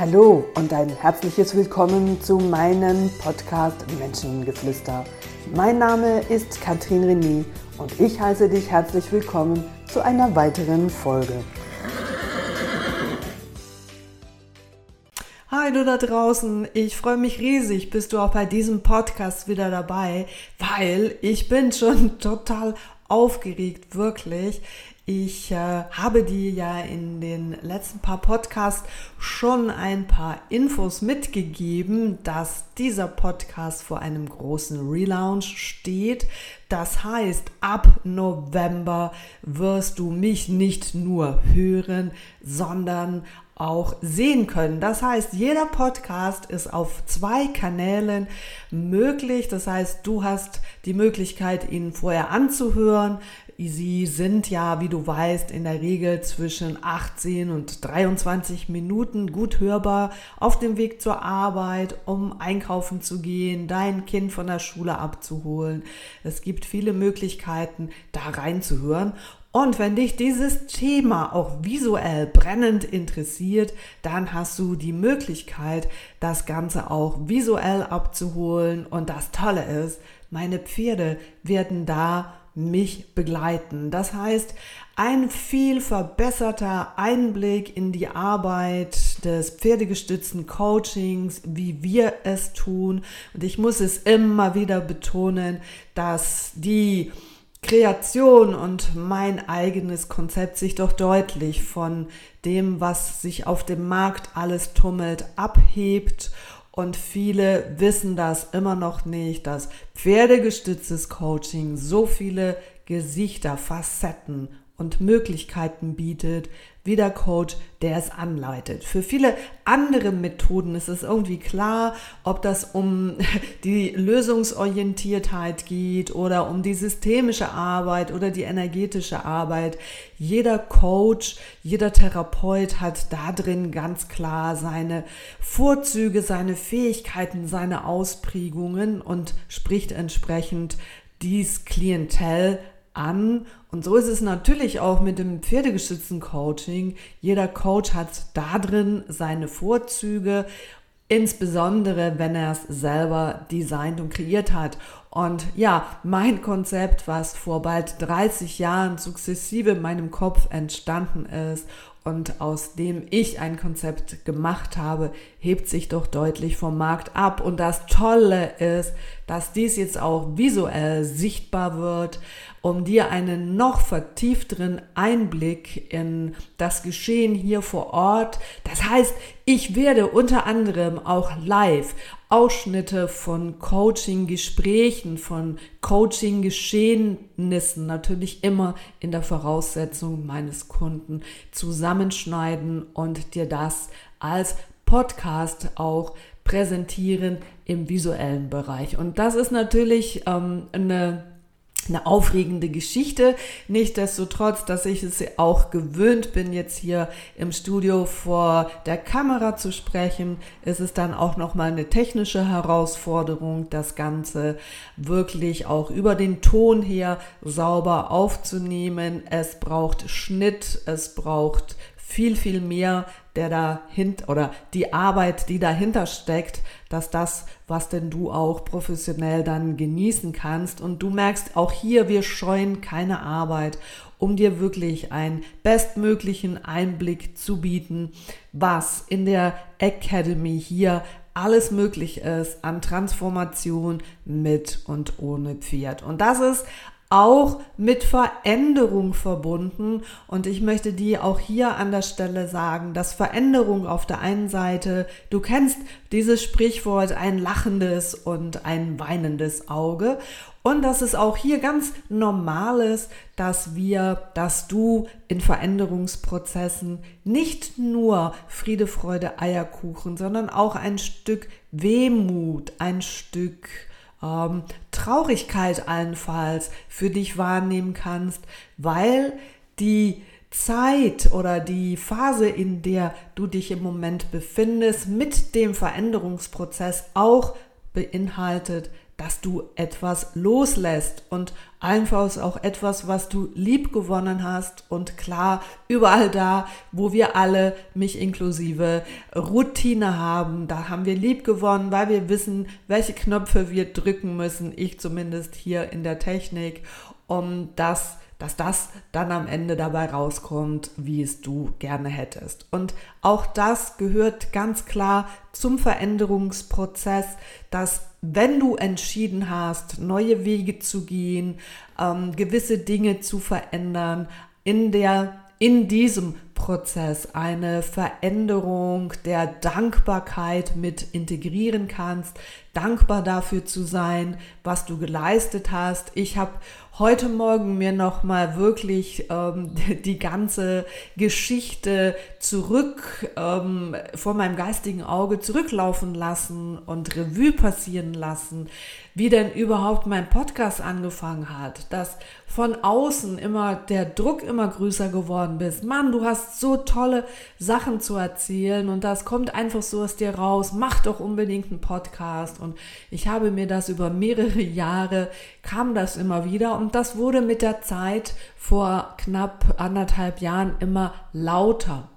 Hallo und ein herzliches Willkommen zu meinem Podcast Menschengeflüster. Mein Name ist Katrin René und ich heiße dich herzlich willkommen zu einer weiteren Folge. Hi du da draußen, ich freue mich riesig, bist du auch bei diesem Podcast wieder dabei, weil ich bin schon total aufgeregt, wirklich. Ich äh, habe dir ja in den letzten paar Podcasts schon ein paar Infos mitgegeben, dass dieser Podcast vor einem großen Relaunch steht. Das heißt, ab November wirst du mich nicht nur hören, sondern auch sehen können. Das heißt, jeder Podcast ist auf zwei Kanälen möglich. Das heißt, du hast die Möglichkeit, ihn vorher anzuhören. Sie sind ja, wie du weißt, in der Regel zwischen 18 und 23 Minuten gut hörbar auf dem Weg zur Arbeit, um einkaufen zu gehen, dein Kind von der Schule abzuholen. Es gibt viele Möglichkeiten, da reinzuhören. Und wenn dich dieses Thema auch visuell brennend interessiert, dann hast du die Möglichkeit, das Ganze auch visuell abzuholen. Und das Tolle ist, meine Pferde werden da mich begleiten. Das heißt, ein viel verbesserter Einblick in die Arbeit des pferdegestützten Coachings, wie wir es tun. Und ich muss es immer wieder betonen, dass die Kreation und mein eigenes Konzept sich doch deutlich von dem, was sich auf dem Markt alles tummelt, abhebt. Und viele wissen das immer noch nicht, dass pferdegestütztes Coaching so viele Gesichter, Facetten und Möglichkeiten bietet, wie der Coach, der es anleitet. Für viele andere Methoden ist es irgendwie klar, ob das um die Lösungsorientiertheit geht oder um die systemische Arbeit oder die energetische Arbeit. Jeder Coach, jeder Therapeut hat da drin ganz klar seine Vorzüge, seine Fähigkeiten, seine Ausprägungen und spricht entsprechend dies Klientel an. Und so ist es natürlich auch mit dem pferdegestützten Coaching. Jeder Coach hat da drin seine Vorzüge, insbesondere wenn er es selber designt und kreiert hat. Und ja, mein Konzept, was vor bald 30 Jahren sukzessive in meinem Kopf entstanden ist und aus dem ich ein Konzept gemacht habe, hebt sich doch deutlich vom Markt ab. Und das Tolle ist, dass dies jetzt auch visuell sichtbar wird, um dir einen noch vertiefteren Einblick in das Geschehen hier vor Ort. Das heißt, ich werde unter anderem auch live Ausschnitte von Coaching-Gesprächen, von Coaching-Geschehnissen, natürlich immer in der Voraussetzung meines Kunden zusammenschneiden und dir das als Podcast auch präsentieren im visuellen Bereich. Und das ist natürlich ähm, eine eine aufregende Geschichte. Nichtsdestotrotz, dass ich es auch gewöhnt bin, jetzt hier im Studio vor der Kamera zu sprechen, ist es dann auch nochmal eine technische Herausforderung, das Ganze wirklich auch über den Ton her sauber aufzunehmen. Es braucht Schnitt, es braucht viel, viel mehr, der dahinter oder die Arbeit, die dahinter steckt, dass das, was denn du auch professionell dann genießen kannst. Und du merkst auch hier, wir scheuen keine Arbeit, um dir wirklich einen bestmöglichen Einblick zu bieten, was in der Academy hier alles möglich ist an Transformation mit und ohne Pferd. Und das ist auch mit Veränderung verbunden. Und ich möchte dir auch hier an der Stelle sagen, dass Veränderung auf der einen Seite, du kennst dieses Sprichwort, ein lachendes und ein weinendes Auge. Und dass es auch hier ganz normal ist, dass wir, dass du in Veränderungsprozessen nicht nur Friede, Freude, Eierkuchen, sondern auch ein Stück Wehmut, ein Stück ähm, Traurigkeit allenfalls für dich wahrnehmen kannst, weil die Zeit oder die Phase, in der du dich im Moment befindest, mit dem Veränderungsprozess auch beinhaltet, dass du etwas loslässt und einfach auch etwas, was du lieb gewonnen hast und klar, überall da, wo wir alle, mich inklusive, Routine haben, da haben wir lieb gewonnen, weil wir wissen, welche Knöpfe wir drücken müssen, ich zumindest hier in der Technik, um das dass das dann am Ende dabei rauskommt, wie es du gerne hättest. Und auch das gehört ganz klar zum Veränderungsprozess, dass wenn du entschieden hast, neue Wege zu gehen, ähm, gewisse Dinge zu verändern, in der in diesem Prozess eine Veränderung der Dankbarkeit mit integrieren kannst, dankbar dafür zu sein, was du geleistet hast. Ich habe heute Morgen mir noch mal wirklich ähm, die ganze Geschichte zurück ähm, vor meinem geistigen Auge zurücklaufen lassen und Revue passieren lassen, wie denn überhaupt mein Podcast angefangen hat, dass von außen immer der Druck immer größer geworden bist. Mann, du hast so tolle Sachen zu erzählen und das kommt einfach so aus dir raus. Mach doch unbedingt einen Podcast und ich habe mir das über mehrere Jahre kam das immer wieder und das wurde mit der Zeit vor knapp anderthalb Jahren immer lauter.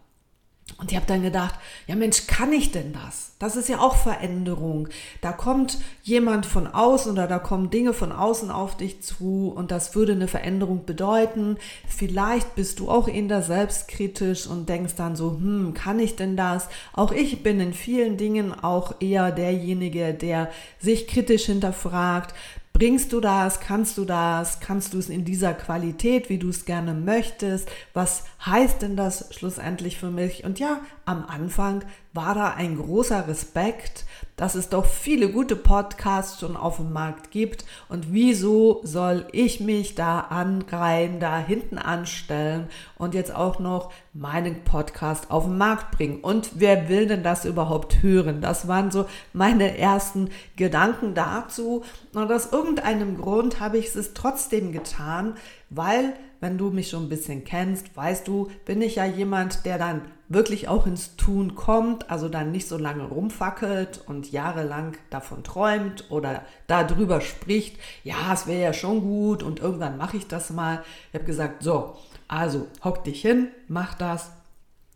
Und ich habe dann gedacht, ja Mensch, kann ich denn das? Das ist ja auch Veränderung. Da kommt jemand von außen oder da kommen Dinge von außen auf dich zu und das würde eine Veränderung bedeuten. Vielleicht bist du auch in der selbstkritisch und denkst dann so, hm, kann ich denn das? Auch ich bin in vielen Dingen auch eher derjenige, der sich kritisch hinterfragt. Bringst du das? Kannst du das? Kannst du es in dieser Qualität, wie du es gerne möchtest? Was heißt denn das schlussendlich für mich? Und ja, am Anfang war da ein großer Respekt, dass es doch viele gute Podcasts schon auf dem Markt gibt. Und wieso soll ich mich da angreihen, da hinten anstellen und jetzt auch noch meinen Podcast auf den Markt bringen? Und wer will denn das überhaupt hören? Das waren so meine ersten Gedanken dazu. Und aus irgendeinem Grund habe ich es trotzdem getan, weil wenn du mich schon ein bisschen kennst, weißt du, bin ich ja jemand, der dann wirklich auch ins Tun kommt, also dann nicht so lange rumfackelt und jahrelang davon träumt oder darüber spricht, ja, es wäre ja schon gut und irgendwann mache ich das mal. Ich habe gesagt, so, also hock dich hin, mach das.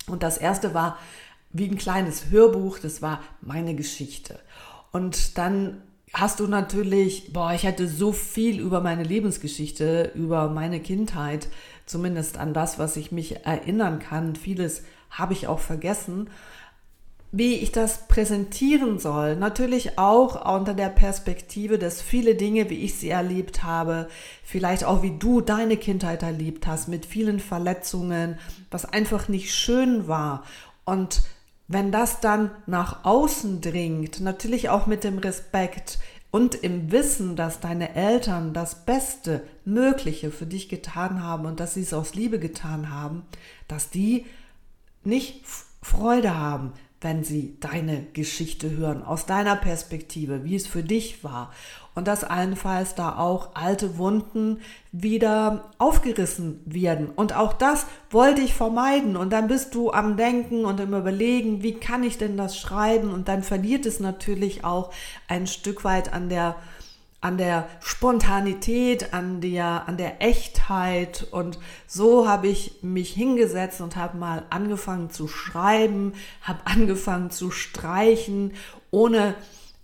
Und das erste war wie ein kleines Hörbuch, das war meine Geschichte. Und dann hast du natürlich, boah, ich hatte so viel über meine Lebensgeschichte, über meine Kindheit, zumindest an das, was ich mich erinnern kann. Vieles habe ich auch vergessen. Wie ich das präsentieren soll, natürlich auch unter der Perspektive, dass viele Dinge, wie ich sie erlebt habe, vielleicht auch wie du deine Kindheit erlebt hast, mit vielen Verletzungen, was einfach nicht schön war. Und wenn das dann nach außen dringt, natürlich auch mit dem Respekt und im Wissen, dass deine Eltern das Beste Mögliche für dich getan haben und dass sie es aus Liebe getan haben, dass die nicht Freude haben, wenn sie deine Geschichte hören, aus deiner Perspektive, wie es für dich war. Und dass allenfalls da auch alte Wunden wieder aufgerissen werden. Und auch das wollte ich vermeiden. Und dann bist du am Denken und im Überlegen, wie kann ich denn das schreiben? Und dann verliert es natürlich auch ein Stück weit an der an der Spontanität, an der, an der Echtheit. Und so habe ich mich hingesetzt und habe mal angefangen zu schreiben, habe angefangen zu streichen, ohne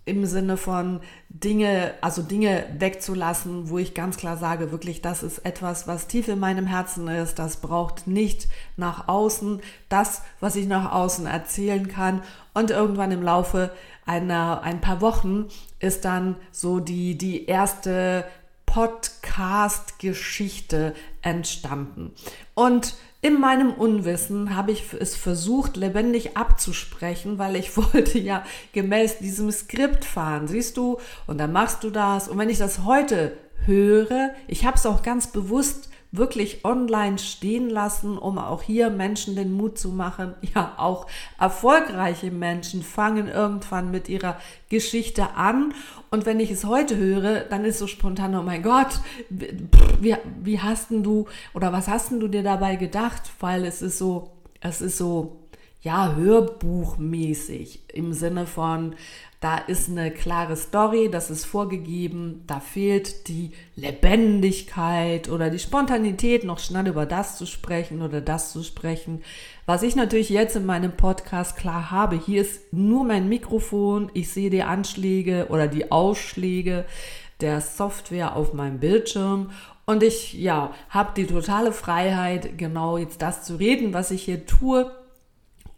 im Sinne von Dinge, also Dinge wegzulassen, wo ich ganz klar sage, wirklich, das ist etwas, was tief in meinem Herzen ist. Das braucht nicht nach außen das, was ich nach außen erzählen kann. Und irgendwann im Laufe einer, ein paar Wochen ist dann so die, die erste Podcast-Geschichte entstanden. Und in meinem Unwissen habe ich es versucht, lebendig abzusprechen, weil ich wollte ja gemäß diesem Skript fahren, siehst du? Und dann machst du das. Und wenn ich das heute höre, ich habe es auch ganz bewusst wirklich online stehen lassen, um auch hier Menschen den Mut zu machen. Ja, auch erfolgreiche Menschen fangen irgendwann mit ihrer Geschichte an. Und wenn ich es heute höre, dann ist so spontan, oh mein Gott, wie, wie hast denn du oder was hast denn du dir dabei gedacht? Weil es ist so, es ist so, ja, hörbuchmäßig im Sinne von, da ist eine klare Story, das ist vorgegeben, da fehlt die Lebendigkeit oder die Spontanität, noch schnell über das zu sprechen oder das zu sprechen. Was ich natürlich jetzt in meinem Podcast klar habe, hier ist nur mein Mikrofon, ich sehe die Anschläge oder die Ausschläge der Software auf meinem Bildschirm und ich, ja, habe die totale Freiheit, genau jetzt das zu reden, was ich hier tue.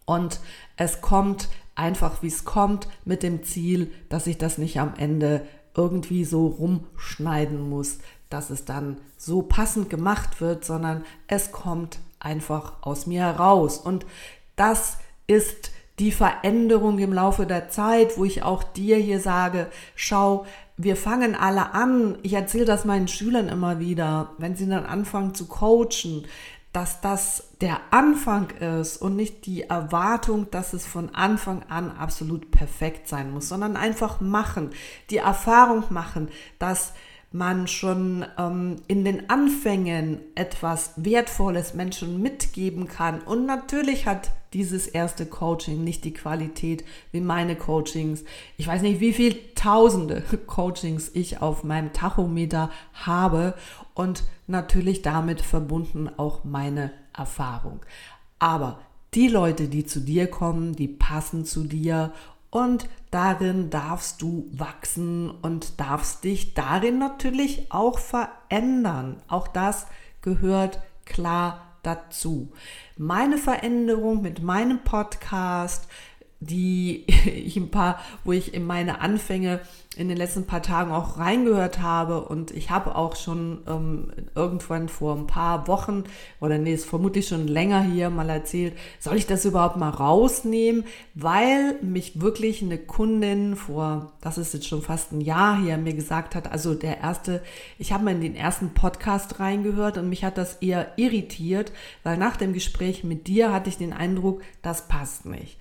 Und es kommt einfach, wie es kommt, mit dem Ziel, dass ich das nicht am Ende irgendwie so rumschneiden muss, dass es dann so passend gemacht wird, sondern es kommt einfach aus mir heraus. Und das ist die Veränderung im Laufe der Zeit, wo ich auch dir hier sage, schau, wir fangen alle an, ich erzähle das meinen Schülern immer wieder, wenn sie dann anfangen zu coachen, dass das der Anfang ist und nicht die Erwartung, dass es von Anfang an absolut perfekt sein muss, sondern einfach machen, die Erfahrung machen, dass man schon ähm, in den Anfängen etwas Wertvolles Menschen mitgeben kann. Und natürlich hat dieses erste Coaching nicht die Qualität wie meine Coachings. Ich weiß nicht, wie viele tausende Coachings ich auf meinem Tachometer habe und natürlich damit verbunden auch meine Erfahrung. Aber die Leute, die zu dir kommen, die passen zu dir und darin darfst du wachsen und darfst dich darin natürlich auch verändern. Auch das gehört klar dazu. Meine Veränderung mit meinem Podcast, die ich ein paar, wo ich in meine Anfänge in den letzten paar Tagen auch reingehört habe und ich habe auch schon ähm, irgendwann vor ein paar Wochen oder nee, ist vermutlich schon länger hier mal erzählt, soll ich das überhaupt mal rausnehmen, weil mich wirklich eine Kundin vor, das ist jetzt schon fast ein Jahr hier, mir gesagt hat, also der erste, ich habe mal in den ersten Podcast reingehört und mich hat das eher irritiert, weil nach dem Gespräch mit dir hatte ich den Eindruck, das passt nicht.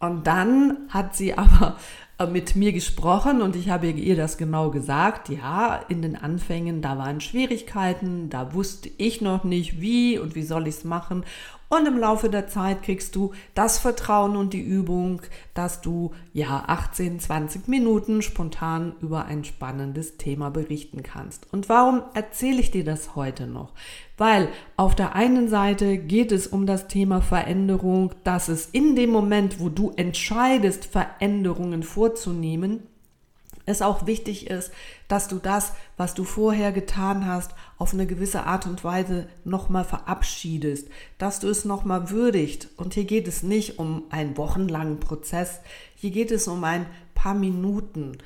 Und dann hat sie aber äh, mit mir gesprochen und ich habe ihr das genau gesagt. Ja, in den Anfängen, da waren Schwierigkeiten, da wusste ich noch nicht wie und wie soll ich es machen. Und im Laufe der Zeit kriegst du das Vertrauen und die Übung, dass du ja 18, 20 Minuten spontan über ein spannendes Thema berichten kannst. Und warum erzähle ich dir das heute noch? Weil auf der einen Seite geht es um das Thema Veränderung, dass es in dem Moment, wo du entscheidest, Veränderungen vorzunehmen, es auch wichtig ist, dass du das, was du vorher getan hast, auf eine gewisse Art und Weise nochmal verabschiedest, dass du es nochmal würdigt. Und hier geht es nicht um einen wochenlangen Prozess, hier geht es um ein paar Minuten,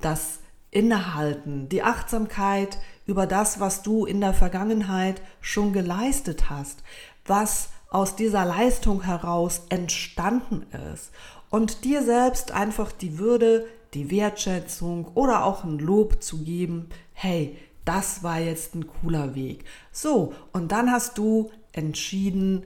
das Innehalten, die Achtsamkeit über das, was du in der Vergangenheit schon geleistet hast, was aus dieser Leistung heraus entstanden ist und dir selbst einfach die Würde die Wertschätzung oder auch ein Lob zu geben, hey, das war jetzt ein cooler Weg. So, und dann hast du entschieden,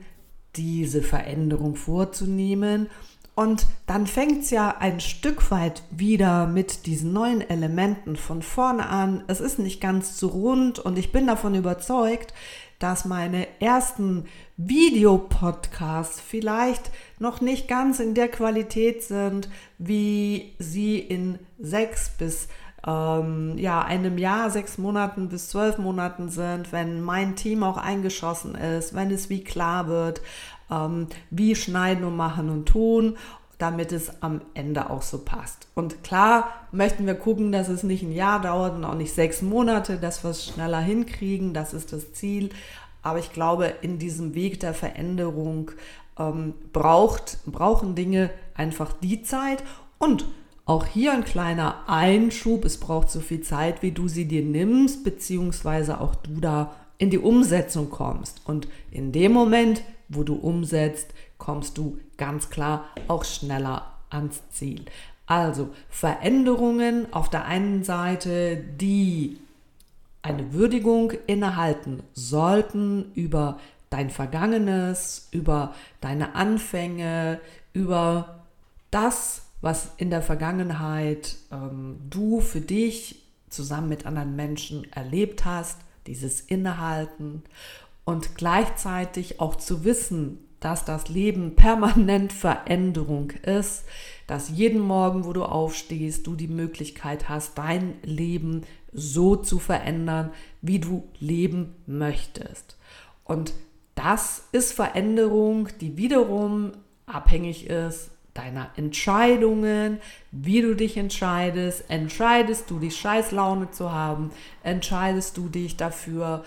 diese Veränderung vorzunehmen. Und dann fängt es ja ein Stück weit wieder mit diesen neuen Elementen von vorne an. Es ist nicht ganz so rund und ich bin davon überzeugt, dass meine ersten Videopodcasts vielleicht noch nicht ganz in der Qualität sind, wie sie in sechs bis ähm, ja, einem Jahr, sechs Monaten bis zwölf Monaten sind, wenn mein Team auch eingeschossen ist, wenn es wie klar wird, ähm, wie schneiden und machen und tun damit es am Ende auch so passt. Und klar möchten wir gucken, dass es nicht ein Jahr dauert und auch nicht sechs Monate, dass wir es schneller hinkriegen, das ist das Ziel. Aber ich glaube, in diesem Weg der Veränderung ähm, braucht, brauchen Dinge einfach die Zeit und auch hier ein kleiner Einschub, es braucht so viel Zeit, wie du sie dir nimmst, beziehungsweise auch du da in die Umsetzung kommst. Und in dem Moment, wo du umsetzt, kommst du ganz klar auch schneller ans Ziel. Also Veränderungen auf der einen Seite, die eine Würdigung innehalten sollten über dein Vergangenes, über deine Anfänge, über das, was in der Vergangenheit ähm, du für dich zusammen mit anderen Menschen erlebt hast, dieses Innehalten und gleichzeitig auch zu wissen, dass das Leben permanent Veränderung ist, dass jeden Morgen, wo du aufstehst, du die Möglichkeit hast, dein Leben so zu verändern, wie du leben möchtest. Und das ist Veränderung, die wiederum abhängig ist deiner Entscheidungen, wie du dich entscheidest. Entscheidest du dich, Scheißlaune zu haben? Entscheidest du dich dafür,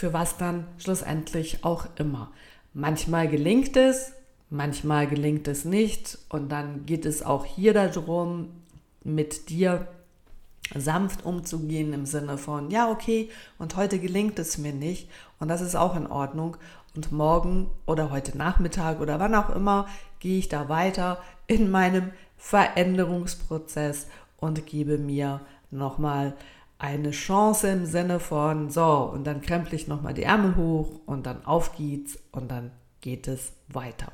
für was dann schlussendlich auch immer? Manchmal gelingt es, manchmal gelingt es nicht. Und dann geht es auch hier darum, mit dir sanft umzugehen im Sinne von, ja, okay, und heute gelingt es mir nicht. Und das ist auch in Ordnung. Und morgen oder heute Nachmittag oder wann auch immer gehe ich da weiter in meinem Veränderungsprozess und gebe mir nochmal eine Chance im Sinne von, so, und dann kremple ich nochmal die Ärmel hoch und dann auf geht's und dann geht es weiter.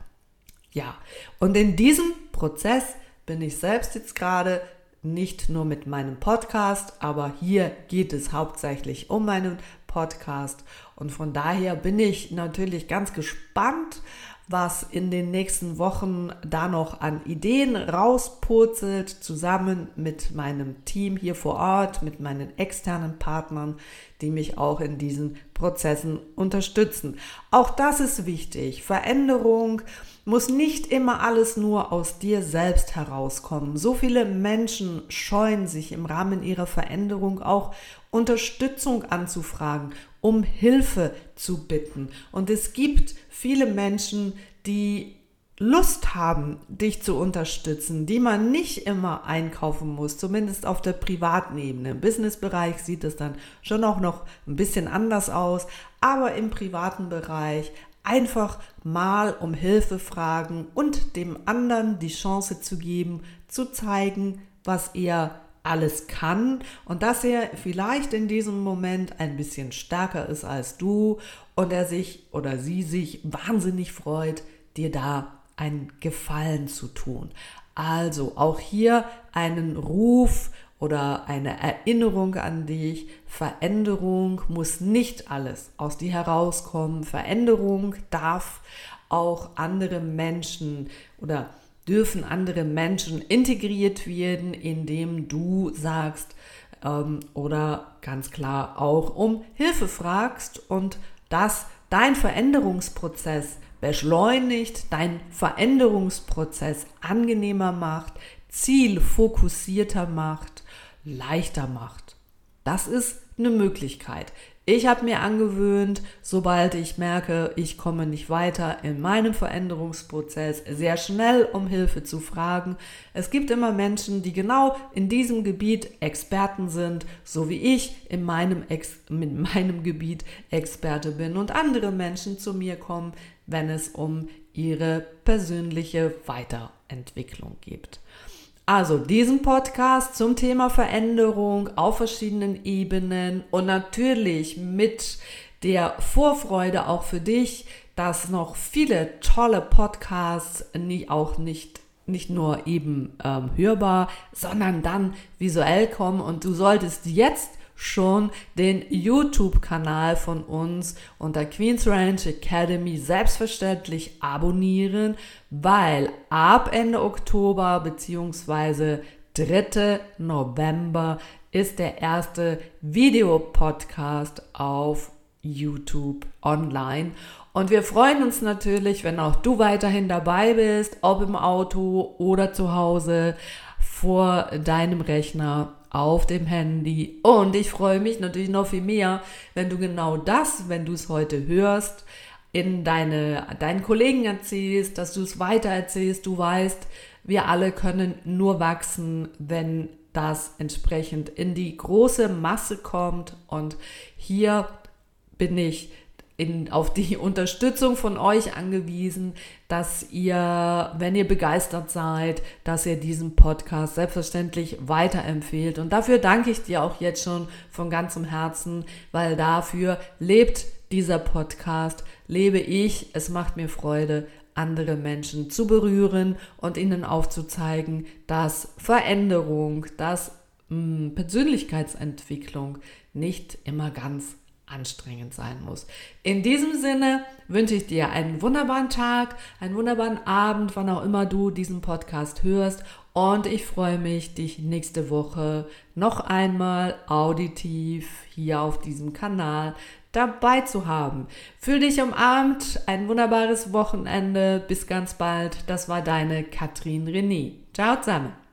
Ja, und in diesem Prozess bin ich selbst jetzt gerade nicht nur mit meinem Podcast, aber hier geht es hauptsächlich um meinen Podcast und von daher bin ich natürlich ganz gespannt, was in den nächsten Wochen da noch an Ideen rauspurzelt, zusammen mit meinem Team hier vor Ort, mit meinen externen Partnern, die mich auch in diesen Prozessen unterstützen. Auch das ist wichtig. Veränderung muss nicht immer alles nur aus dir selbst herauskommen. So viele Menschen scheuen sich im Rahmen ihrer Veränderung auch Unterstützung anzufragen, um Hilfe zu bitten. Und es gibt viele Menschen, die Lust haben, dich zu unterstützen, die man nicht immer einkaufen muss, zumindest auf der privaten Ebene. Im Businessbereich sieht es dann schon auch noch ein bisschen anders aus, aber im privaten Bereich einfach mal um Hilfe fragen und dem anderen die Chance zu geben, zu zeigen, was er alles kann und dass er vielleicht in diesem Moment ein bisschen stärker ist als du und er sich oder sie sich wahnsinnig freut, dir da einen Gefallen zu tun. Also auch hier einen Ruf oder eine Erinnerung an dich. Veränderung muss nicht alles aus dir herauskommen. Veränderung darf auch andere Menschen oder dürfen andere Menschen integriert werden, indem du sagst ähm, oder ganz klar auch um Hilfe fragst und dass dein Veränderungsprozess beschleunigt, dein Veränderungsprozess angenehmer macht, zielfokussierter macht, leichter macht. Das ist eine Möglichkeit. Ich habe mir angewöhnt, sobald ich merke, ich komme nicht weiter in meinem Veränderungsprozess, sehr schnell um Hilfe zu fragen. Es gibt immer Menschen, die genau in diesem Gebiet Experten sind, so wie ich in meinem, Ex in meinem Gebiet Experte bin und andere Menschen zu mir kommen, wenn es um ihre persönliche Weiterentwicklung geht. Also diesen Podcast zum Thema Veränderung auf verschiedenen Ebenen und natürlich mit der Vorfreude auch für dich, dass noch viele tolle Podcasts nie auch nicht nicht nur eben ähm, hörbar, sondern dann visuell kommen. Und du solltest jetzt schon den YouTube-Kanal von uns unter Queen's Ranch Academy selbstverständlich abonnieren, weil ab Ende Oktober bzw. 3. November ist der erste Videopodcast auf YouTube online. Und wir freuen uns natürlich, wenn auch du weiterhin dabei bist, ob im Auto oder zu Hause vor deinem Rechner auf dem Handy. Und ich freue mich natürlich noch viel mehr, wenn du genau das, wenn du es heute hörst, in deine, deinen Kollegen erzählst, dass du es weiter erzählst. Du weißt, wir alle können nur wachsen, wenn das entsprechend in die große Masse kommt. Und hier bin ich in, auf die Unterstützung von euch angewiesen, dass ihr, wenn ihr begeistert seid, dass ihr diesen Podcast selbstverständlich weiterempfehlt. Und dafür danke ich dir auch jetzt schon von ganzem Herzen, weil dafür lebt dieser Podcast, lebe ich. Es macht mir Freude, andere Menschen zu berühren und ihnen aufzuzeigen, dass Veränderung, dass mh, hm, Persönlichkeitsentwicklung nicht immer ganz anstrengend sein muss. In diesem Sinne wünsche ich dir einen wunderbaren Tag, einen wunderbaren Abend, wann auch immer du diesen Podcast hörst. Und ich freue mich, dich nächste Woche noch einmal auditiv hier auf diesem Kanal dabei zu haben. Fühl dich umarmt, ein wunderbares Wochenende. Bis ganz bald. Das war deine Katrin René. Ciao zusammen.